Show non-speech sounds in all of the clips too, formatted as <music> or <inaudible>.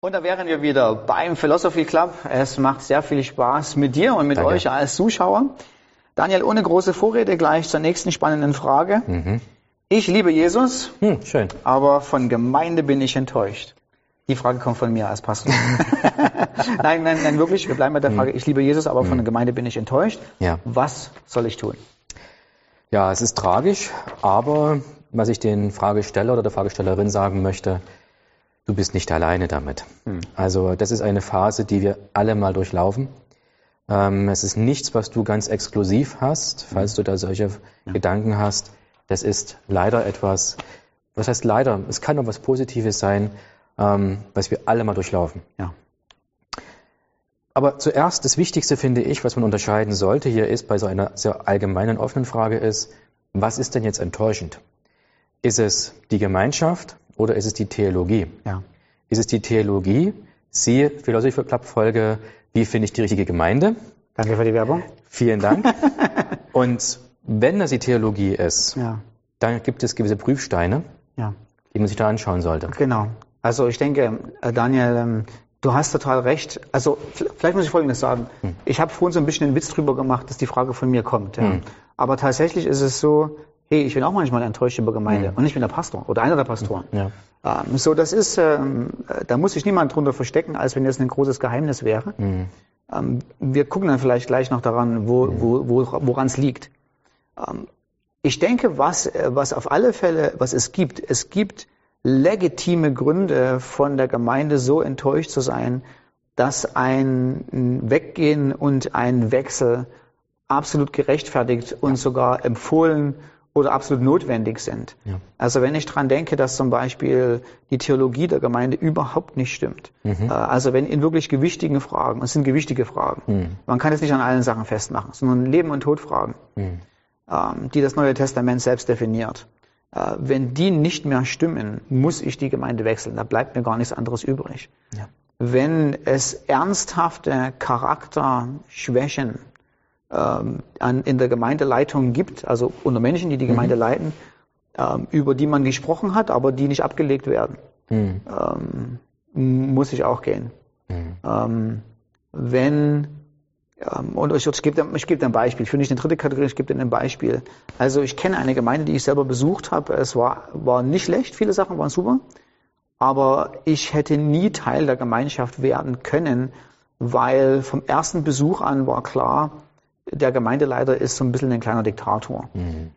Und da wären wir wieder beim Philosophy Club. Es macht sehr viel Spaß mit dir und mit Danke. euch als Zuschauer. Daniel, ohne große Vorrede gleich zur nächsten spannenden Frage. Mhm. Ich liebe Jesus, Hm, schön. aber von Gemeinde bin ich enttäuscht. Die Frage kommt von mir als Pastor. <laughs> <laughs> nein, nein, nein, wirklich. Wir bleiben bei der Frage. Ich liebe Jesus, aber von der Gemeinde bin ich enttäuscht. Ja. Was soll ich tun? Ja, es ist tragisch, aber was ich den Fragesteller oder der Fragestellerin sagen möchte, du bist nicht alleine damit. Also das ist eine Phase, die wir alle mal durchlaufen. Ähm, es ist nichts, was du ganz exklusiv hast, falls du da solche Gedanken hast. Das ist leider etwas, was heißt leider, es kann auch was Positives sein, ähm, was wir alle mal durchlaufen. Ja. Aber zuerst das Wichtigste finde ich, was man unterscheiden sollte hier ist, bei so einer sehr allgemeinen offenen Frage ist, was ist denn jetzt enttäuschend? Ist es die Gemeinschaft oder ist es die Theologie? Ja. Ist es die Theologie? Siehe Philosophy Club Folge, wie finde ich die richtige Gemeinde? Danke für die Werbung. Vielen Dank. <laughs> Und wenn das die Theologie ist, Ja. dann gibt es gewisse Prüfsteine, Ja. die man sich da anschauen sollte. Genau. Also ich denke, äh, Daniel, ähm, du hast total recht. Also vielleicht muss ich Folgendes sagen. Ich habe vorhin so ein bisschen einen Witz drüber gemacht, dass die Frage von mir kommt. Ja. Hm. Aber tatsächlich ist es so, hey, ich bin auch manchmal enttäuscht über Gemeinde und ich bin der Pastor oder einer der Pastoren. Ja. Ähm, so, das ist, ähm, äh, da muss sich niemand drunter verstecken, als wenn das ein großes Geheimnis wäre. Ähm, wir gucken dann vielleicht gleich noch daran, wo, wo, wo, woran es liegt. Ähm, ich denke, was, äh, was auf alle Fälle, was es gibt, es gibt legitime Gründe von der Gemeinde so enttäuscht zu sein, dass ein Weggehen und ein Wechsel absolut gerechtfertigt und sogar empfohlen oder absolut notwendig sind. Ja. Also wenn ich dran denke, dass zum Beispiel die Theologie der Gemeinde überhaupt nicht stimmt. Äh, Also wenn in wirklich gewichtigen Fragen, es sind gewichtige Fragen, man kann es nicht an allen Sachen festmachen, sondern Leben- und Todfragen, ähm, die das Neue Testament selbst definiert. Äh, Wenn die nicht mehr stimmen, muss ich die Gemeinde wechseln. Da bleibt mir gar nichts anderes übrig. Ja. Wenn es ernsthafte Charakterschwächen ähm, an, in der Gemeindeleitung gibt, also unter Menschen, die die Gemeinde leiten, ähm, über die man gesprochen hat, aber die nicht abgelegt werden, Hm. ähm, muss ich auch gehen. Hm. Ähm, wenn, ähm, und ich, ich gebe dir, ich dir ein Beispiel, ich will nicht eine dritte Kategorie, ich gebe dir ein Beispiel. Also ich kenne eine Gemeinde, die ich selber besucht habe, es war, war nicht schlecht, viele Sachen waren super, aber ich hätte nie Teil der Gemeinschaft werden können, weil vom ersten Besuch an war klar, der Gemeindeleiter ist so ein bisschen ein kleiner Diktator.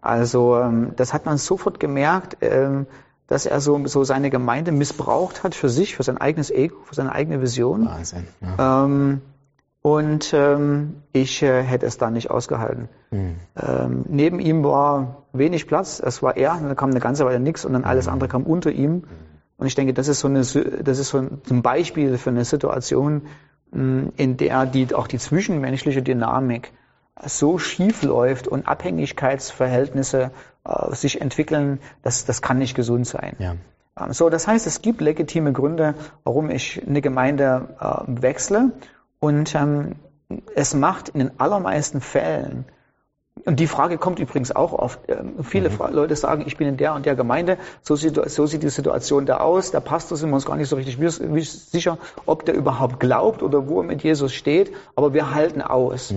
Also ähm, das hat man sofort gemerkt, ähm, dass er so, so seine Gemeinde missbraucht hat für sich, für sein eigenes Ego, für seine eigene Vision. Wahnsinn. Ja. Ähm, und ähm, ich äh, hätte es da nicht ausgehalten. Ähm, neben ihm war wenig Platz, es war er, dann kam eine ganze Weile nichts und dann alles andere kam unter ihm. Und ich denke, das ist so eine, das ist so ein, Beispiel für eine Situation, in der die, auch die zwischenmenschliche Dynamik so schief läuft und Abhängigkeitsverhältnisse äh, sich entwickeln, das, das kann nicht gesund sein. Ja. Ähm, So, das heißt, es gibt legitime Gründe, warum ich eine Gemeinde äh, wechsle. Und ähm, es macht in den allermeisten Fällen, und die Frage kommt übrigens auch oft, ähm, viele Fra- Leute sagen, ich bin in der und der Gemeinde, so sieht, so sieht die Situation da aus, der Pastor sind wir uns gar nicht so richtig sicher, ob der überhaupt glaubt oder wo er mit Jesus steht, aber wir halten aus.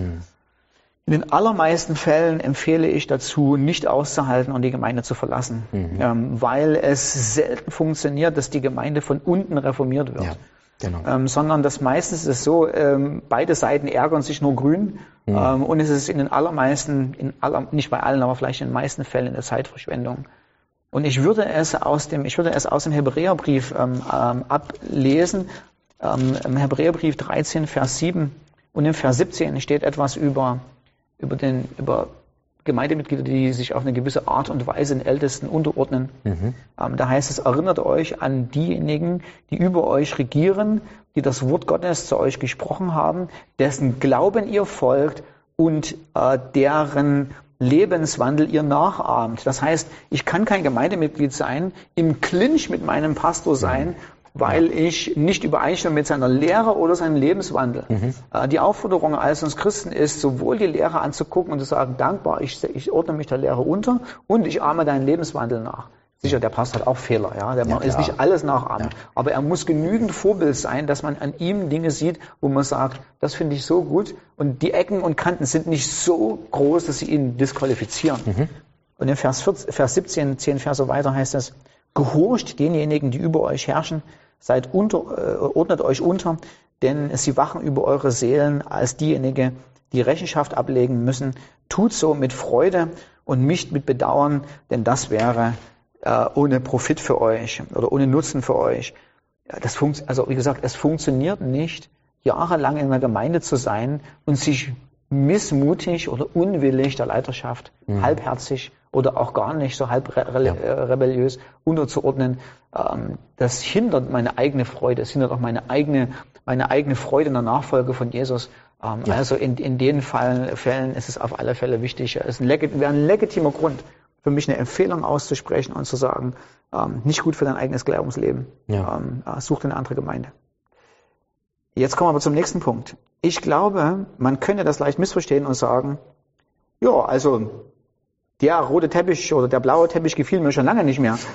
In den allermeisten Fällen empfehle ich dazu, nicht auszuhalten und die Gemeinde zu verlassen, ähm, weil es selten funktioniert, dass die Gemeinde von unten reformiert wird. ja. Genau. Ähm, sondern das meistens ist es so, ähm, beide Seiten ärgern sich nur grün ähm, und es ist in den allermeisten, in aller, nicht bei allen, aber vielleicht in den meisten Fällen eine Zeitverschwendung. Und ich würde es aus dem, ich würde es aus dem Hebräerbrief ähm, ähm, ablesen, im Hebräerbrief 13, Vers 7 und im Vers 17 steht etwas über, über den, über Gemeindemitglieder, die sich auf eine gewisse Art und Weise den Ältesten unterordnen. Ähm, da heißt es, erinnert euch an diejenigen, die über euch regieren, die das Wort Gottes zu euch gesprochen haben, dessen Glauben ihr folgt und äh, deren Lebenswandel ihr nachahmt. Das heißt, ich kann kein Gemeindemitglied sein, im Clinch mit meinem Pastor sein, weil ich nicht übereinstimme mit seiner Lehre oder seinem Lebenswandel. Äh, Die Aufforderung als uns Christen ist, sowohl die Lehre anzugucken und zu sagen, dankbar, ich, ich ordne mich der Lehre unter und ich ahme deinen Lebenswandel nach. Sicher, der Pastor hat auch Fehler, ja. Der ja, ist nicht alles nachahmen. Ja. Aber er muss genügend Vorbild sein, dass man an ihm Dinge sieht, wo man sagt, das finde ich so gut. Und die Ecken und Kanten sind nicht so groß, dass sie ihn disqualifizieren. Mhm. Und in Vers, 14, Vers 17, 10 Verse weiter heißt es, gehorcht denjenigen, die über euch herrschen, seid unter, äh, ordnet euch unter, denn sie wachen über eure Seelen als diejenigen, die Rechenschaft ablegen müssen. Tut so mit Freude und nicht mit Bedauern, denn das wäre äh, ohne Profit für euch oder ohne Nutzen für euch. Das funkt, also wie gesagt, es funktioniert nicht, jahrelang in einer Gemeinde zu sein und sich missmutig oder unwillig der Leiterschaft, mhm. halbherzig oder auch gar nicht so halb re ja. Äh, rebelliös unterzuordnen. Ähm, das hindert meine eigene Freude, es hindert auch meine eigene, meine eigene Freude in der Nachfolge von Jesus. Ähm, ja. Also in, in den Fällen, Fällen ist es auf alle Fälle wichtig. Es ist ein, wäre ein legitimer Grund, für mich eine Empfehlung auszusprechen und zu sagen, ähm, nicht gut für dein eigenes Glaubensleben. Ja. Ähm, äh, such eine andere Gemeinde. Jetzt kommen wir aber zum nächsten Punkt. Ich glaube, man könnte das leicht missverstehen und sagen, ja, also der rote Teppich oder der blaue Teppich gefiel mir schon lange nicht mehr. <laughs>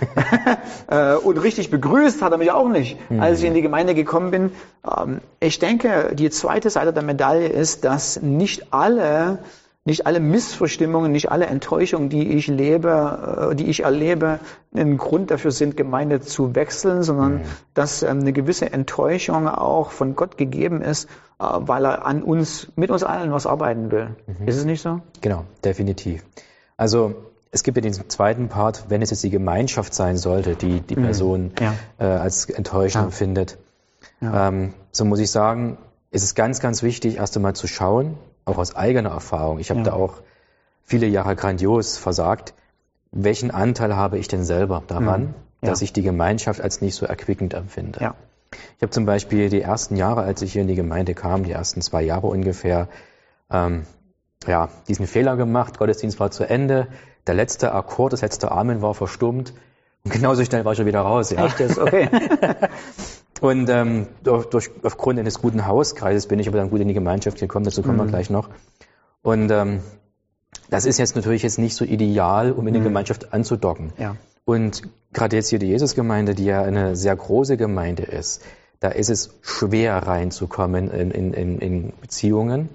Äh, und richtig begrüßt hat er mich auch nicht, als ich in die Gemeinde gekommen bin. Ähm, ich denke, die zweite Seite der Medaille ist, dass nicht alle nicht alle Missverstimmungen, nicht alle Enttäuschungen, die ich lebe, äh, die ich erlebe, ein Grund dafür sind, Gemeinde zu wechseln, sondern mhm. dass ähm, eine gewisse Enttäuschung auch von Gott gegeben ist, äh, weil er an uns, mit uns allen was arbeiten will. Mhm. Ist es nicht so? Genau, definitiv. Also es gibt ja den zweiten Part, wenn es jetzt die Gemeinschaft sein sollte, die die mhm. Person ja. äh, als enttäuschend ja. findet. Ja. Ähm, so muss ich sagen, ist es ganz, ganz wichtig, erst einmal zu schauen, auch aus eigener Erfahrung. Ich habe ja. da auch viele Jahre grandios versagt. Welchen Anteil habe ich denn selber daran, mhm. ja. dass ich die Gemeinschaft als nicht so erquickend empfinde? Ja. Ich habe zum Beispiel die ersten Jahre, als ich hier in die Gemeinde kam, die ersten zwei Jahre ungefähr, ähm, ja, diesen Fehler gemacht. Gottesdienst war zu Ende. Der letzte Akkord, das letzte Amen war verstummt. Und genauso schnell war ich schon wieder raus. Ja. Echt? Okay. <laughs> Und ähm, durch, aufgrund eines guten Hauskreises bin ich aber dann gut in die Gemeinschaft gekommen, dazu kommen mhm. wir gleich noch. Und ähm, das ist jetzt natürlich jetzt nicht so ideal, um in die mhm. Gemeinschaft anzudocken. Ja. Und gerade jetzt hier die Jesusgemeinde, die ja eine sehr große Gemeinde ist, da ist es schwer reinzukommen in, in, in, in Beziehungen.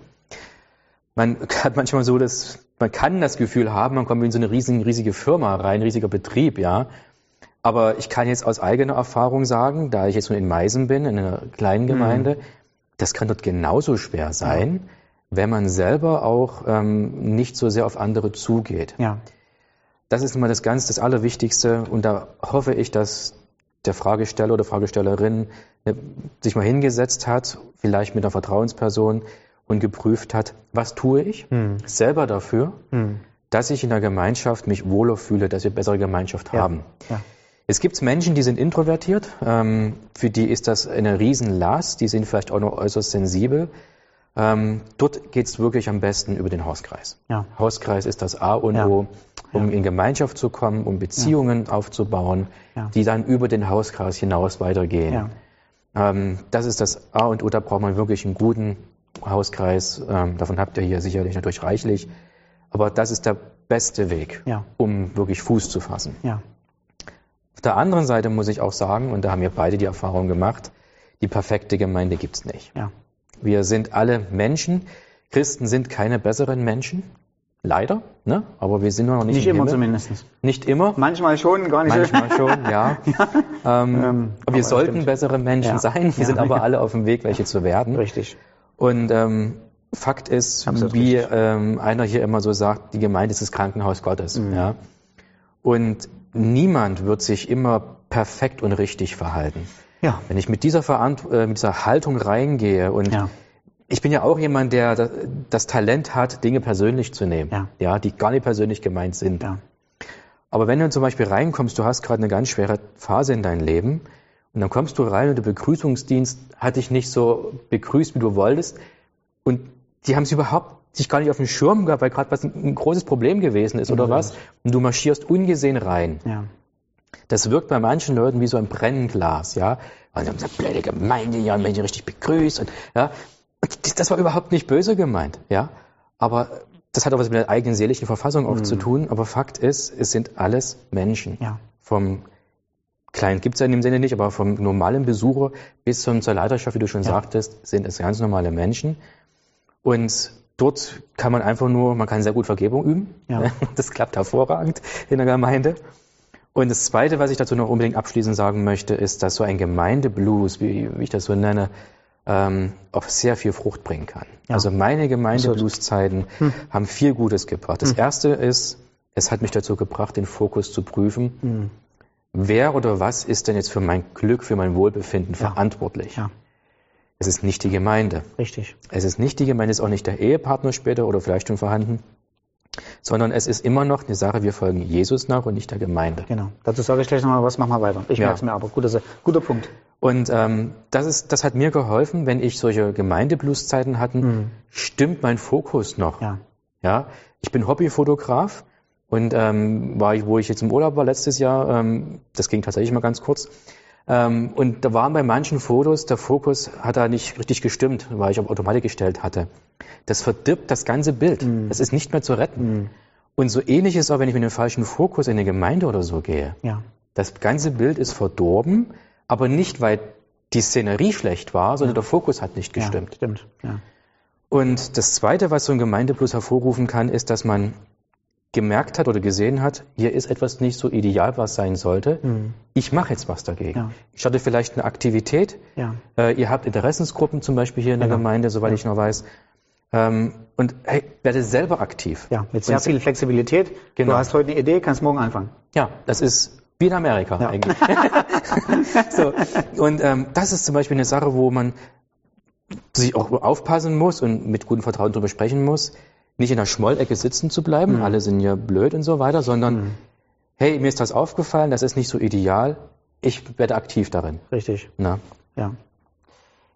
Man <laughs> hat manchmal so, dass man kann das Gefühl haben, man kommt in so eine riesige, riesige Firma rein, riesiger Betrieb, ja. Aber ich kann jetzt aus eigener Erfahrung sagen, da ich jetzt nur in Meisen bin, in einer kleinen Gemeinde, mhm. das kann dort genauso schwer sein, ja. wenn man selber auch ähm, nicht so sehr auf andere zugeht. Ja. Das ist immer das ganz, das Allerwichtigste. Und da hoffe ich, dass der Fragesteller oder Fragestellerin ne, sich mal hingesetzt hat, vielleicht mit einer Vertrauensperson und geprüft hat, was tue ich mhm. selber dafür, mhm. dass ich in der Gemeinschaft mich wohler fühle, dass wir bessere Gemeinschaft ja. haben. Ja. Es gibt Menschen, die sind introvertiert, ähm, für die ist das eine Riesenlast, die sind vielleicht auch noch äußerst sensibel. Ähm, dort geht es wirklich am besten über den Hauskreis. Ja. Hauskreis ist das A und. O, um in Gemeinschaft zu kommen, um Beziehungen aufzubauen, die dann über den Hauskreis hinaus weitergehen. Ähm, das ist das A und O, da braucht man wirklich einen guten Hauskreis. Ähm, davon habt ihr hier sicherlich natürlich reichlich. Aber das ist der beste Weg, um wirklich Fuß zu fassen. Ja. Auf der anderen Seite muss ich auch sagen, und da haben wir beide die Erfahrung gemacht, die perfekte Gemeinde gibt's nicht. Ja. Wir sind alle Menschen. Christen sind keine besseren Menschen. Leider, ne? aber wir sind noch nicht. Nicht immer Himmel. zumindest. Nicht immer. Manchmal schon, gar nicht. Manchmal schon, ja. ja. <laughs> Ähm, ähm, wir sollten stimmt. bessere Menschen ja. sein. Wir ja. sind aber alle auf dem Weg, welche zu werden. Richtig. Und ähm, Fakt ist, Absolut wie ähm, einer hier immer so sagt, die Gemeinde ist das Krankenhaus Gottes. Mhm. Ja? Und niemand wird sich immer perfekt und richtig verhalten. Ja. Wenn ich mit dieser, Verant äh, mit dieser Haltung reingehe und ja. ich bin ja auch jemand, der das Talent hat, Dinge persönlich zu nehmen, ja, ja die gar nicht persönlich gemeint sind. Ja. Aber wenn du zum Beispiel reinkommst, du hast gerade eine ganz schwere Phase in deinem Leben und dann kommst du rein und der Begrüßungsdienst hat dich nicht so begrüßt, wie du wolltest und die haben es überhaupt sich gar nicht auf den Schirm gehabt, weil gerade was ein, großes Problem gewesen ist oder mhm. was. Und du marschierst ungesehen rein. Ja. Das wirkt bei manchen Leuten wie so ein Brennglas, ja. Und haben gesagt, blöde Gemeinde, ja, wenn die richtig begrüßt und, ja. Und das war überhaupt nicht böse gemeint, ja. Aber das hat auch was mit der eigenen seelischen Verfassung auch mhm. zu tun. Aber Fakt ist, es sind alles Menschen. Ja. vom Klein gibt es ja in dem Sinne nicht, aber vom normalen Besucher bis zum, zur Leiterschaft, wie du schon ja. sagtest, sind es ganz normale Menschen. Und dort kann man einfach nur, man kann sehr gut Vergebung üben. Ja. <laughs> Das klappt hervorragend in der Gemeinde. Und das Zweite, was ich dazu noch unbedingt abschließend sagen möchte, ist, dass so ein Gemeindeblues, wie, wie ich das so nenne, ähm, auch sehr viel Frucht bringen kann. Ja. Also meine Gemeindeblueszeiten hm. haben viel Gutes gebracht. Das hm. Erste ist, es hat mich dazu gebracht, den Fokus zu prüfen. Hm. Wer oder was ist denn jetzt für mein Glück, für mein Wohlbefinden ja. verantwortlich? Ja. Es ist nicht die Gemeinde. Richtig. Es ist nicht die Gemeinde, es ist auch nicht der Ehepartner später oder vielleicht schon vorhanden, sondern es ist immer noch eine Sache, wir folgen Jesus nach und nicht der Gemeinde. Genau. Dazu sage ich gleich nochmal was, mach mal weiter. Ich ja. merke es mir aber. Guter, guter Punkt. Und ähm, das, ist, das hat mir geholfen, wenn ich solche Gemeindeblueszeiten hatten, mhm. stimmt mein Fokus noch. Ja. ja. Ich bin Hobbyfotograf und ähm, war ich, wo ich jetzt im Urlaub war letztes Jahr, ähm, das ging tatsächlich mal ganz kurz, ähm, und da waren bei manchen Fotos, der Fokus hat da nicht richtig gestimmt, weil ich auf Automatik gestellt hatte. Das verdirbt das ganze Bild. Mhm. Das ist nicht mehr zu retten. Mhm. Und so ähnlich ist auch, wenn ich mit dem falschen Fokus in eine Gemeinde oder so gehe. Ja. Das ganze Bild ist verdorben, aber nicht, weil die Szenerie schlecht war, sondern ja. der Fokus hat nicht gestimmt. Ja, stimmt. Ja. Und das Zweite, was so ein Gemeindeplus hervorrufen kann, ist, dass man gemerkt hat oder gesehen hat, hier ist etwas nicht so ideal, was sein sollte. Mhm. Ich mache jetzt was dagegen. Ja. Ich starte vielleicht eine Aktivität. Ja. Äh, ihr habt Interessensgruppen zum Beispiel hier in der genau. Gemeinde, soweit ja. ich noch weiß. Ähm, und hey, werde selber aktiv. Ja, mit sehr und viel Flexibilität. Genau. Du hast heute eine Idee, kannst morgen anfangen. Ja, das ist wie in Amerika eigentlich. <laughs> so, und ähm, das ist zum Beispiel eine Sache, wo man sich auch aufpassen muss und mit gutem Vertrauen darüber sprechen muss nicht in der Schmollecke sitzen zu bleiben, mhm. alle sind ja blöd und so weiter, sondern mhm. hey, mir ist das aufgefallen, das ist nicht so ideal, ich werde aktiv darin. Richtig. Na? Ja.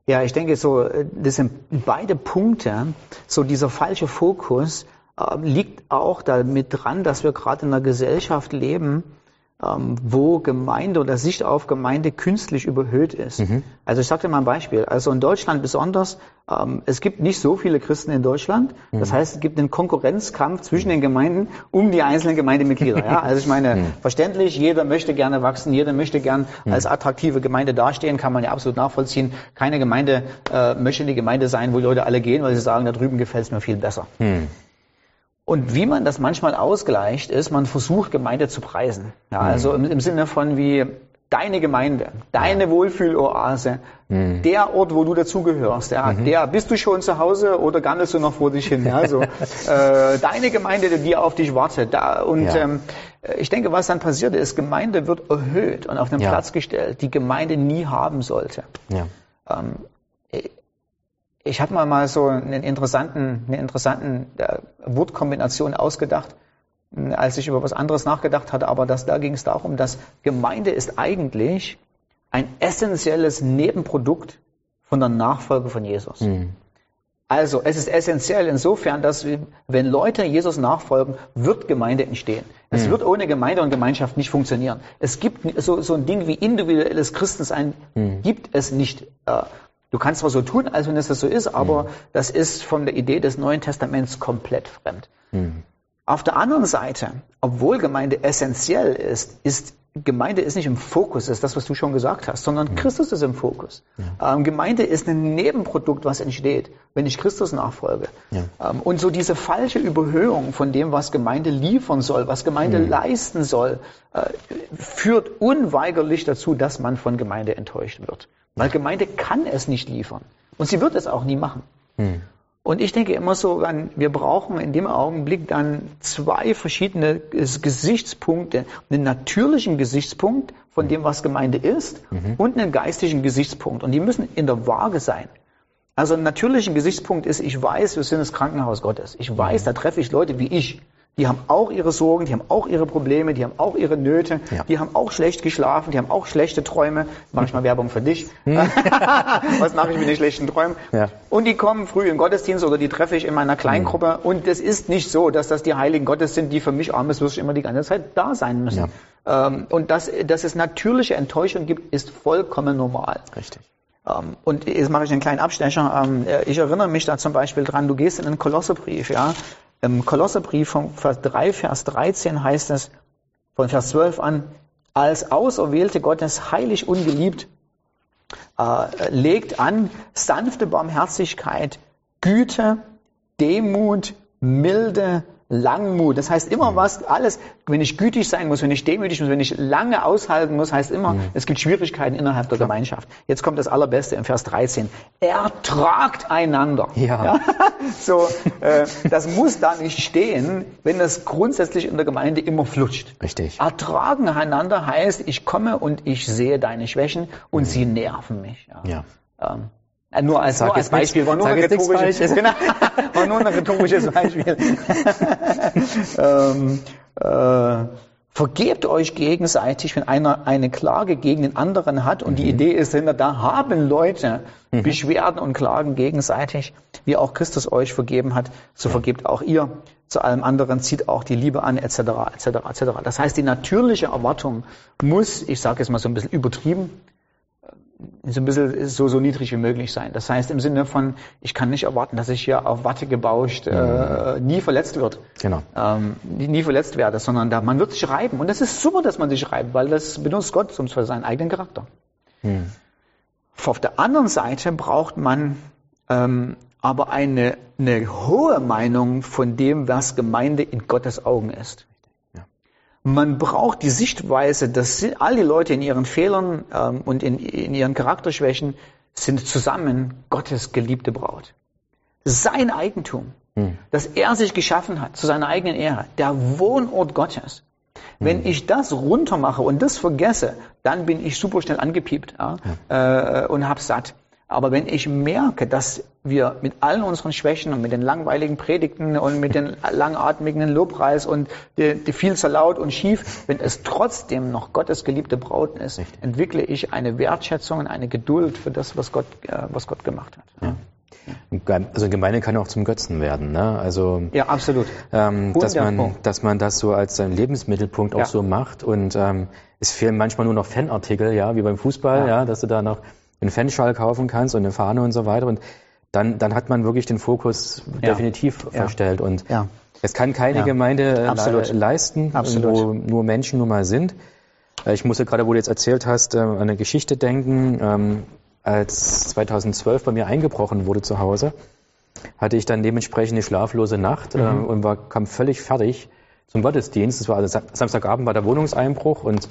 Ja, ich denke so, das sind beide Punkte, so dieser falsche Fokus äh, liegt auch damit dran, dass wir gerade in einer Gesellschaft leben, ähm, wo Gemeinde oder Sicht auf Gemeinde künstlich überhöht ist. Mhm. Also ich sage dir mal ein Beispiel. Also in Deutschland besonders, ähm, es gibt nicht so viele Christen in Deutschland. Mhm. Das heißt, es gibt einen Konkurrenzkampf zwischen den Gemeinden um die einzelnen Gemeindemitglieder. Ja? Also ich meine, mhm. verständlich, jeder möchte gerne wachsen, jeder möchte gern mhm. als attraktive Gemeinde dastehen, kann man ja absolut nachvollziehen. Keine Gemeinde äh, möchte die Gemeinde sein, wo Leute alle gehen, weil sie sagen, da drüben gefällt es mir viel besser. Mhm. Und wie man das manchmal ausgleicht, ist, man versucht, Gemeinde zu preisen. Ja, also im, im Sinne von wie deine Gemeinde, deine ja. Wohlfühloase, mhm. der Ort, wo du dazugehörst, ja, mhm. der bist du schon zu Hause oder gandelst du noch vor dich hin? Ja, so, <laughs> äh, deine Gemeinde, die auf dich wartet. Da, und ja. ähm, ich denke, was dann passiert ist, Gemeinde wird erhöht und auf einen. Platz gestellt, die Gemeinde nie haben sollte. Ja. Ähm, ich habe mal mal so einen interessanten, eine interessanten äh, Wortkombination ausgedacht, hm, als ich über was anderes nachgedacht hatte, aber das, da ging es darum, dass Gemeinde ist eigentlich ein essentielles Nebenprodukt von der Nachfolge von Jesus. Mhm. Also es ist essentiell insofern, dass wenn Leute Jesus nachfolgen, wird Gemeinde entstehen. Es mhm. wird ohne Gemeinde und Gemeinschaft nicht funktionieren. Es gibt so, so ein Ding wie individuelles Christensein, mhm. gibt es nicht. Du kannst zwar so tun, als wenn es das so ist, aber mhm. das ist von der Idee des Neuen Testaments komplett fremd. Mhm. Auf der anderen Seite, obwohl Gemeinde essentiell ist, ist Gemeinde ist nicht im Fokus, ist das, was du schon gesagt hast, sondern mhm. Christus ist im Fokus. Ja. Ähm, Gemeinde ist ein Nebenprodukt, was entsteht, wenn ich Christus nachfolge. Ja. Ähm, und so diese falsche Überhöhung von dem, was Gemeinde liefern soll, was Gemeinde mhm. leisten soll, äh, führt unweigerlich dazu, dass man von Gemeinde enttäuscht wird. Weil Gemeinde kann es nicht liefern. Und sie wird es auch nie machen. Hm. Und ich denke immer so, wir brauchen in dem Augenblick dann zwei verschiedene Gesichtspunkte. Einen natürlichen Gesichtspunkt von dem, was Gemeinde ist mhm. und einen geistigen Gesichtspunkt. Und die müssen in der Waage sein. Also ein natürlicher Gesichtspunkt ist, ich weiß, wir sind das Krankenhaus Gottes. Ich weiß, mhm. da treffe ich Leute wie ich. Die haben auch ihre Sorgen, die haben auch ihre Probleme, die haben auch ihre Nöte, ja. die haben auch schlecht geschlafen, die haben auch schlechte Träume. Manchmal Werbung für dich. Hm. <laughs> Was mache ich mit den schlechten Träumen? Ja. Und die kommen früh in Gottesdienst oder die treffe ich in meiner Kleingruppe. Hm. Und es ist nicht so, dass das die Heiligen Gottes sind, die für mich armes Würstchen immer die ganze Zeit da sein müssen. Ja. Ähm, und dass, dass es natürliche Enttäuschung gibt, ist vollkommen normal. Richtig. Ähm, und jetzt mache ich einen kleinen Abstecher. Ähm, ich erinnere mich da zum Beispiel dran, du gehst in einen Kolossebrief, ja, im Kolosserbrief von Vers 3, Vers 13 heißt es, von Vers 12 an, als Auserwählte Gottes heilig und geliebt, äh, legt an sanfte Barmherzigkeit, Güte, Demut, Milde, Langmut. Das heißt immer was, alles, wenn ich gütig sein muss, wenn ich demütig muss, wenn ich lange aushalten muss, heißt immer, mhm. es gibt Schwierigkeiten innerhalb der Gemeinschaft. Jetzt kommt das Allerbeste im Vers 13. Ertragt einander. Ja. ja? <laughs> So, äh, das muss da nicht stehen, wenn das grundsätzlich in der Gemeinde immer flutscht. Richtig. Ertragen einander heißt, ich komme und ich sehe deine Schwächen und mhm. sie nerven mich. Ja. ja. Ähm, äh, nur als, nur als Beispiel, war nur, ein rhetorisches, genau, war nur ein rhetorisches Beispiel. ähm, äh, vergebt euch gegenseitig, wenn einer eine Klage gegen den anderen hat. Und mhm. die Idee ist hinter, da haben Leute mhm. Beschwerden und Klagen gegenseitig, wie auch Christus euch vergeben hat, so vergebt auch ihr. Zu allem anderen zieht auch die Liebe an, etc., etc., etc. Das heißt, die natürliche Erwartung muss, ich sage es mal so ein bisschen übertrieben, so ein bisschen so, so niedrig wie möglich sein. Das heißt im Sinne von, ich kann nicht erwarten, dass ich hier auf Watte gebauscht äh, nie verletzt wird. Genau. Ähm, nie verletzt werde, sondern da, man wird sich reiben. Und das ist super, dass man sich reibt, weil das benutzt Gott zum für seinen eigenen Charakter. Mhm. Auf der anderen Seite braucht man ähm, aber eine, eine hohe Meinung von dem, was Gemeinde in Gottes Augen ist. Man braucht die Sichtweise, dass all die Leute in ihren Fehlern ähm, und in, in ihren Charakterschwächen sind zusammen Gottes geliebte Braut. Sein Eigentum, hm. das er sich geschaffen hat, zu seiner eigenen Ehre, der Wohnort Gottes. Wenn hm. ich das runtermache und das vergesse, dann bin ich super schnell angepiept ja, ja. Äh, und hab satt. Aber wenn ich merke, dass wir mit allen unseren Schwächen und mit den langweiligen Predigten und mit den langatmigen Lobpreis und die, die viel zu laut und schief, wenn es trotzdem noch Gottes geliebte Braut ist, Richtig. entwickle ich eine Wertschätzung und eine Geduld für das, was Gott, äh, was Gott gemacht hat. Ja. Also Gemeinde kann auch zum Götzen werden, ne? Also ja, absolut. Ähm, dass man, dass man das so als seinen Lebensmittelpunkt auch ja. so macht und ähm, es fehlen manchmal nur noch Fanartikel, ja, wie beim Fußball, ja, ja dass du da noch einen Fanschal kaufen kannst und eine Fahne und so weiter. Und dann, dann hat man wirklich den Fokus ja. definitiv ja. verstellt. Und ja. es kann keine Gemeinde Absolut. leisten, Absolut. wo nur Menschen nun mal sind. Äh, ich musste gerade, wo du jetzt erzählt hast, äh, an eine Geschichte denken. Ähm, als 2012 bei mir eingebrochen wurde zu Hause, hatte ich dann dementsprechend eine schlaflose Nacht äh, mhm. und war, kam völlig fertig zum Gottesdienst. Es war also Samstagabend war der Wohnungseinbruch und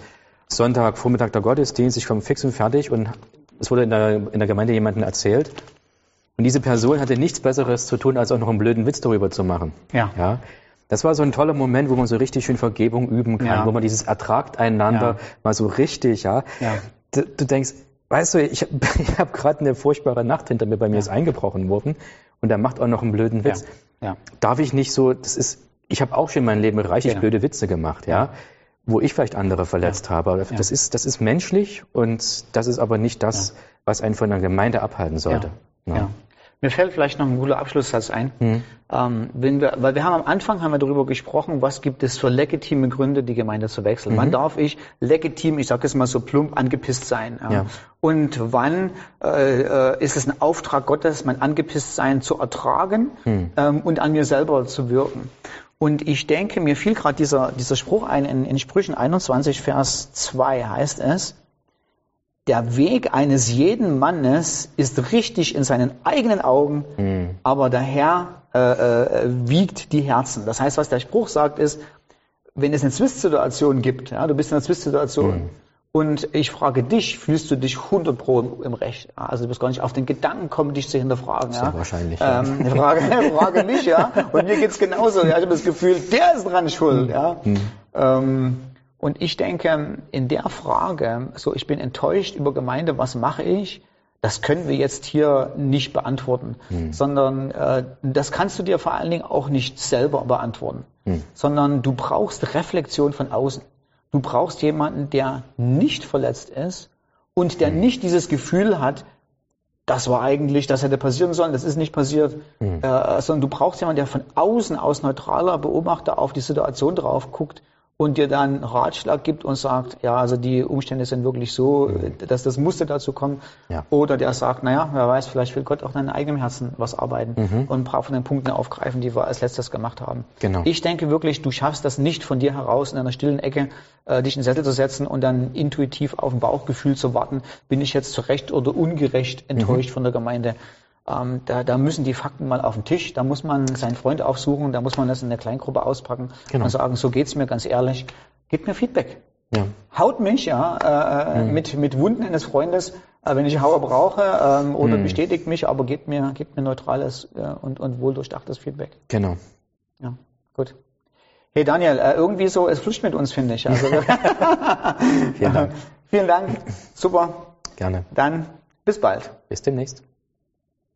Sonntagvormittag der Gottesdienst. Ich kam fix und fertig und es wurde in der, in der Gemeinde jemandem erzählt. Und diese Person hatte nichts Besseres zu tun, als auch noch einen blöden Witz darüber zu machen. Ja. ja. Das war so ein toller Moment, wo man so richtig schön Vergebung üben kann, ja. wo man dieses ertragt einander ja. mal so richtig, ja. ja. Du, du denkst, weißt du, ich habe <laughs> ich hab gerade eine furchtbare Nacht hinter mir, bei mir ja. ist eingebrochen worden und er macht auch noch einen blöden Witz. Ja. Ja. Darf ich nicht so, das ist, ich habe auch schon in meinem Leben reichlich blöde Witze gemacht, ja wo ich vielleicht andere verletzt ja. habe. Das, ja. ist, das ist menschlich und das ist aber nicht das, ja. was einen von einer Gemeinde abhalten sollte. Ja. Mir fällt vielleicht noch ein guter Abschlusssatz ein. Hm. Ähm, wenn wir, weil wir haben am Anfang haben wir darüber gesprochen, was gibt es für legitime Gründe, die Gemeinde zu wechseln. Mhm. Wann darf ich legitim, ich sage es mal so plump, angepisst sein? Ja? Und wann äh, äh, ist es ein Auftrag Gottes, mein Angepisstsein zu ertragen hm. ähm, und an mir selber zu wirken? Und ich denke, mir fiel gerade dieser, dieser Spruch ein, in, in Sprüchen 21, Vers 2 heißt es, der Weg eines jeden Mannes ist richtig in seinen eigenen Augen, mhm. aber der Herr äh, äh, wiegt die Herzen. Das heißt, was der Spruch sagt, ist, wenn es eine Zwistsituation gibt, ja, du bist in einer Zwistsituation, mhm. Und ich frage dich, fühlst du dich 100 pro im Recht? Also du bist gar nicht auf den Gedanken kommen, dich zu hinterfragen. Ja? wahrscheinlich. Ähm, ja. frage, <laughs> frage mich, ja. Und mir geht's genauso. Ja. Ich habe das Gefühl, der ist dran schuld. Ja. Mhm. Ähm, und ich denke, in der Frage, so ich bin enttäuscht über Gemeinde, was mache ich? Das können wir jetzt hier nicht beantworten, mhm. sondern äh, das kannst du dir vor allen Dingen auch nicht selber beantworten, mhm. sondern du brauchst Reflexion von außen. Du brauchst jemanden, der nicht verletzt ist und der mhm. nicht dieses Gefühl hat, das war eigentlich, das hätte passieren sollen, das ist nicht passiert, mhm. äh, sondern du brauchst jemanden, der von außen aus neutraler Beobachter auf die Situation drauf guckt und dir dann Ratschlag gibt und sagt, ja, also die Umstände sind wirklich so, dass das musste dazu kommen. Ja. Oder der sagt, naja, wer weiß, vielleicht will Gott auch in deinem eigenen Herzen was arbeiten und ein paar von den Punkten aufgreifen, die wir als letztes gemacht haben. Genau. Ich denke wirklich, du schaffst das nicht von dir heraus in einer stillen Ecke, äh, dich in den Sessel zu setzen und dann intuitiv auf ein Bauchgefühl zu warten, bin ich jetzt zurecht oder ungerecht enttäuscht von der Gemeinde. Ähm, da, da müssen die Fakten mal auf den Tisch, da muss man seinen Freund aufsuchen, da muss man das in der Kleingruppe auspacken Genau. und sagen, so geht's mir ganz ehrlich, gib mir Feedback. Ja. Haut mich ja äh, mit, mit Wunden eines Freundes, äh, wenn ich Hauer brauche, ähm, oder bestätigt mich, aber gebt mir, gebt mir neutrales äh, und, und wohldurchdachtes Feedback. Genau. Ja, gut. Hey Daniel, äh, irgendwie so, es fluscht mit uns, finde ich. Also, <laughs> <laughs> Vielen Dank. Vielen Dank. Super. Gerne. Dann bis bald. Bis demnächst.